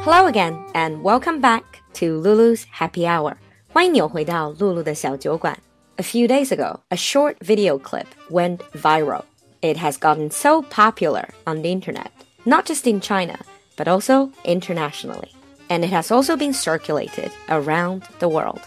Hello again and welcome back to Lulu's Happy Hour. 欢迎你回到露露的小酒馆。A few days ago, a short video clip went viral. It has gotten so popular on the internet, not just in China, but also internationally. And it has also been circulated around the world.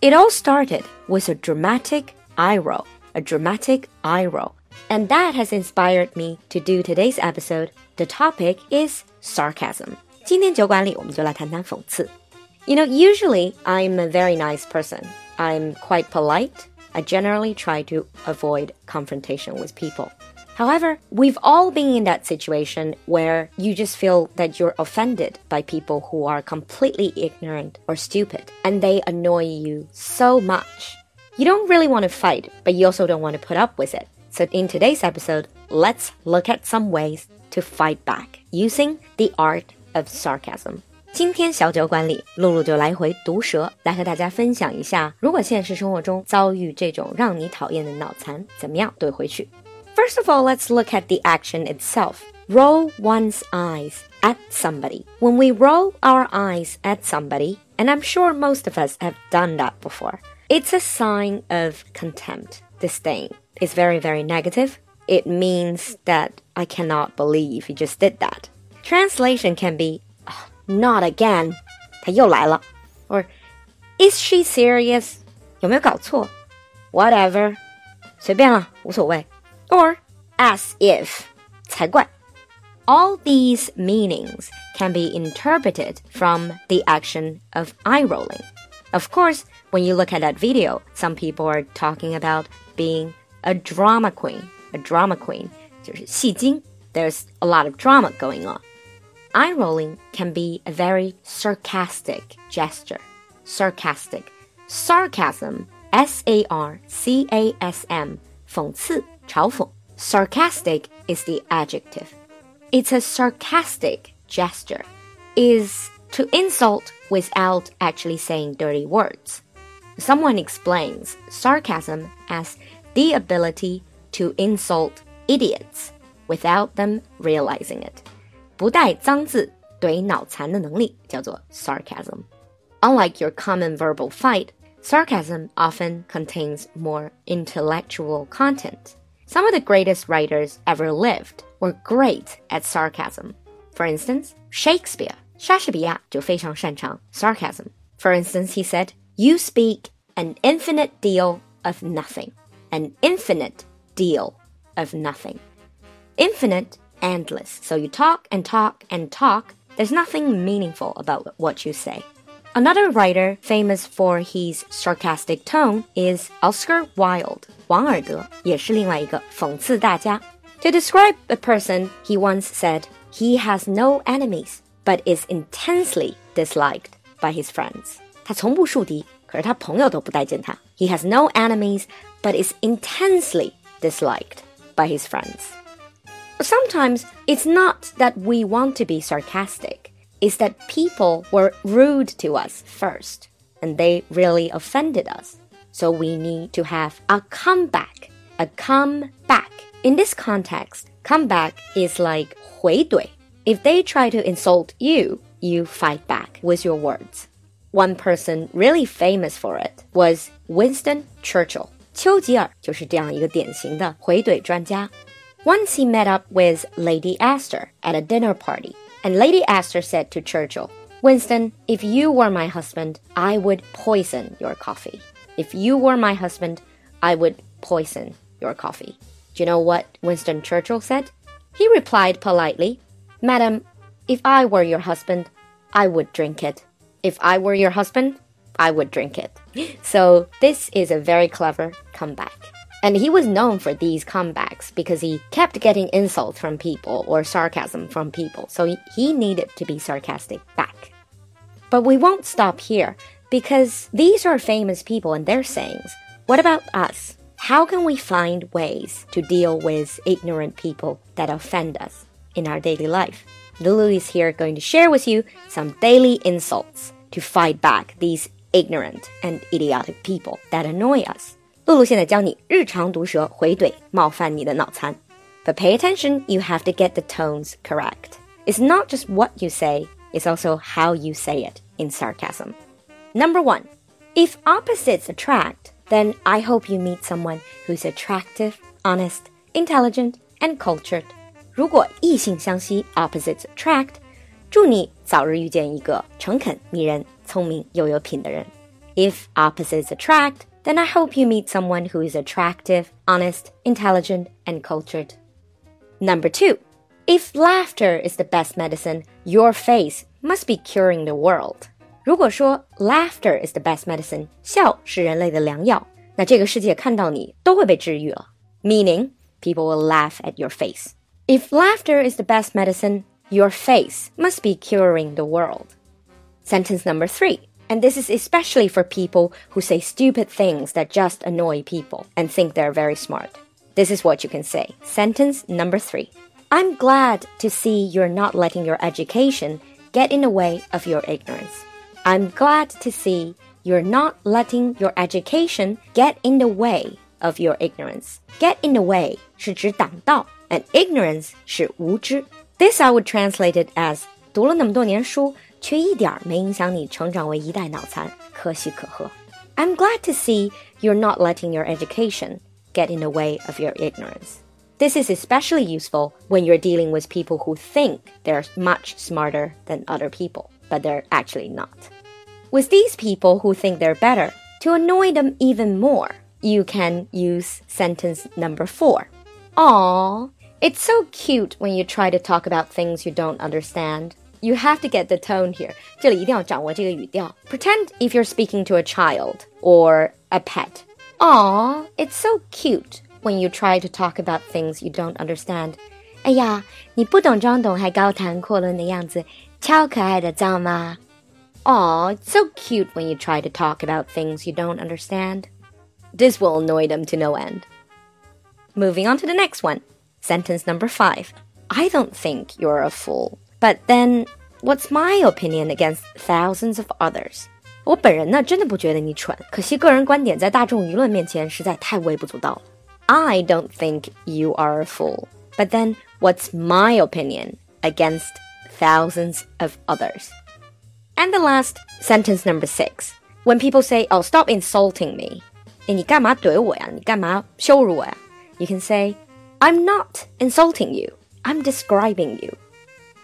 It all started with a dramatic eye roll, a dramatic eye roll. And that has inspired me to do today's episode. The topic is sarcasm. 今天酒馆里，我们就来谈谈讽刺。You know, usually I'm a very nice person. I'm quite polite. I generally try to avoid confrontation with people. However, we've all been in that situation where you just feel that you're offended by people who are completely ignorant or stupid and they annoy you so much. You don't really want to fight, but you also don't want to put up with it. So, in today's episode, let's look at some ways to fight back using the art of sarcasm。今天小酒馆里，露露就来回毒舌，来和大家分享一下，如果现实生活中遭遇这种让你讨厌的脑残，怎么样怼回去？First of all, let's look at the action itself. Roll one's eyes at somebody. When we roll our eyes at somebody, and I'm sure most of us have done that before, it's a sign of contempt, disdain. It's very, very negative. It means that I cannot believe you just did that. Translation can be oh, not again. 他又来了 or is she serious? 有没有搞错 Whatever. 随便了，无所谓 or as if 才怪 All these meanings can be interpreted from the action of eye rolling. Of course, when you look at that video, some people are talking about being a drama queen. A drama queen 就是戏精 there's a lot of drama going on. Eye rolling can be a very sarcastic gesture. Sarcastic. Sarcasm, S A R C A S M, 讽刺,嘲讽. Sarcastic is the adjective. It's a sarcastic gesture. Is to insult without actually saying dirty words. Someone explains sarcasm as the ability to insult idiots without them realizing it. 不带脏字怼脑残的能力叫做 sarcasm. Unlike your common verbal fight, sarcasm often contains more intellectual content. Some of the greatest writers ever lived were great at sarcasm. For instance, Shakespeare, 莎士比亚就非常擅长 sarcasm. For instance, he said, "You speak an infinite deal of nothing, an infinite deal of nothing." Infinite endless. So you talk and talk and talk. There's nothing meaningful about what you say. Another writer famous for his sarcastic tone is Oscar Wilde. 王尔德也是另外一个讽刺大家。To describe a person, he once said, "He has no enemies, but is intensely disliked by his friends." 他从不树敌，可是他朋友都不待见他。He has no enemies, but is intensely disliked by his friends sometimes it's not that we want to be sarcastic, it's that people were rude to us first and they really offended us. So we need to have a comeback. A comeback. In this context, comeback is like 回怼. If they try to insult you, you fight back with your words. One person really famous for it was Winston Churchill. 丘吉尔就是这样一个典型的回怼专家。 Once he met up with Lady Astor at a dinner party, and Lady Astor said to Churchill, Winston, if you were my husband, I would poison your coffee. If you were my husband, I would poison your coffee. Do you know what Winston Churchill said? He replied politely, Madam, if I were your husband, I would drink it. If I were your husband, I would drink it. So, this is a very clever comeback. And he was known for these comebacks because he kept getting insults from people or sarcasm from people, so he needed to be sarcastic back. But we won't stop here because these are famous people and their sayings. What about us? How can we find ways to deal with ignorant people that offend us in our daily life? Lulu is here going to share with you some daily insults to fight back these ignorant and idiotic people that annoy us. 露露现在教你日常毒舌回怼冒犯你的脑残。But pay attention, you have to get the tones correct. It's not just what you say, it's also how you say it in sarcasm. Number one, if opposites attract, then I hope you meet someone who's attractive, honest, intelligent, and cultured. 如果异性相吸 opposites attract，祝你早日遇见一个诚恳、迷人、聪明又有品的人。If opposites attract, then I hope you meet someone who is attractive, honest, intelligent, and cultured. Number two, if laughter is the best medicine, your face must be curing the world. 如果说 laughter is the best medicine，笑是人类的良药，那这个世界看到你都会被治愈了。Meaning, people will laugh at your face. If laughter is the best medicine, your face must be curing the world. Sentence number three. And this is especially for people who say stupid things that just annoy people and think they're very smart. This is what you can say. Sentence number three. I'm glad to see you're not letting your education get in the way of your ignorance. I'm glad to see you're not letting your education get in the way of your ignorance. Get in the way 是指挡道，and ignorance 是无知。This I would translate it as 读了那么多年书， 却一点没影响你成长为一代脑残，可喜可贺。I'm glad to see you're not letting your education get in the way of your ignorance. This is especially useful when you're dealing with people who think they're much smarter than other people, but they're actually not. With these people who think they're better, to annoy them even more, you can use sentence number four. Aw, it's so cute when you try to talk about things you don't understand. You have to get the tone here. 这里一定要掌握这个语调. Pretend if you're speaking to a child or a pet. Aw, it's so cute when you try to talk about things you don't understand. 哎呀，你不懂装懂还高谈阔论的样子，超可爱的，知道吗？Aw, it's so cute when you try to talk about things you don't understand. This will annoy them to no end. Moving on to the next one. Sentence number five. I don't think you're a fool. But then, what's my opinion against thousands of others? 我本人呢，真的不觉得你蠢，可惜个人观点在大众舆论面前实在太微不足道了。I don't think you are a fool. But then, what's my opinion against thousands of others? And the last sentence number six. When people say, "Oh, stop insulting me," 你干嘛怼我呀？你干嘛羞辱我呀？You can say, "I'm not insulting you. I'm describing you."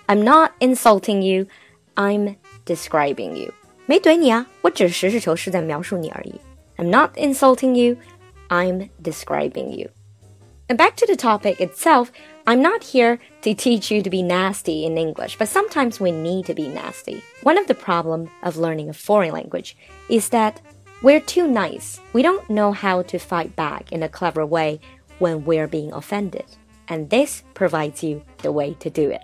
I'm not insulting you. I'm describing you. 没怼你啊，我只是实事求是在描述你而已。I'm not insulting you. I'm describing you. And back to the topic itself, I'm not here to teach you to be nasty in English, but sometimes we need to be nasty. One of the problems of learning a foreign language is that we're too nice. We don't know how to fight back in a clever way when we're being offended. And this provides you the way to do it.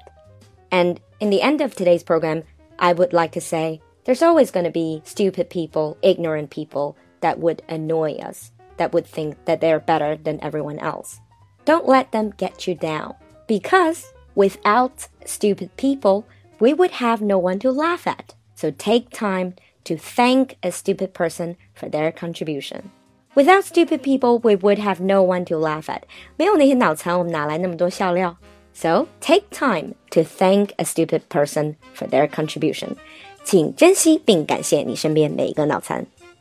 And in the end of today's program, I would like to say there's always going to be stupid people, ignorant people that would annoy us, that would think that they're better than everyone else. Don't let them get you down. Because without stupid people, we would have no one to laugh at. So take time to thank a stupid person for their contribution. Without stupid people, we would have no one to laugh at. So take time to thank a stupid person for their contribution.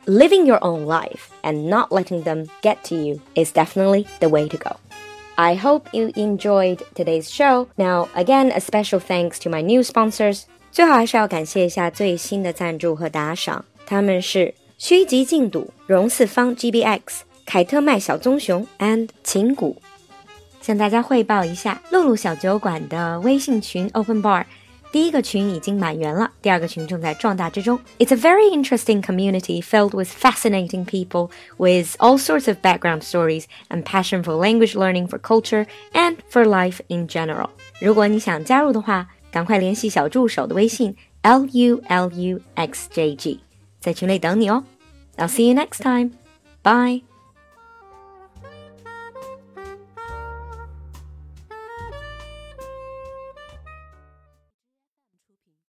Living your own life and not letting them get to you is definitely the way to go. I hope you enjoyed today's show. Now, again, a special thanks to my new sponsors. 最后还是要感谢一下最新的赞助和打赏，他们是虚极静笃、荣四方 GBX、凯特麦小棕熊 and 琴谷。 向大家汇报一下，露露小酒馆的微信群 Open Bar 第一个群已经满员了，第二个群正在壮大之中。It's a very interesting community filled with fascinating people with all sorts of background stories and passion for language learning, for culture, and for life in general. 如果你想加入的话，赶快联系小助手的微信 l u l u x j g，在群里等你哦。I'll see you next time. Bye.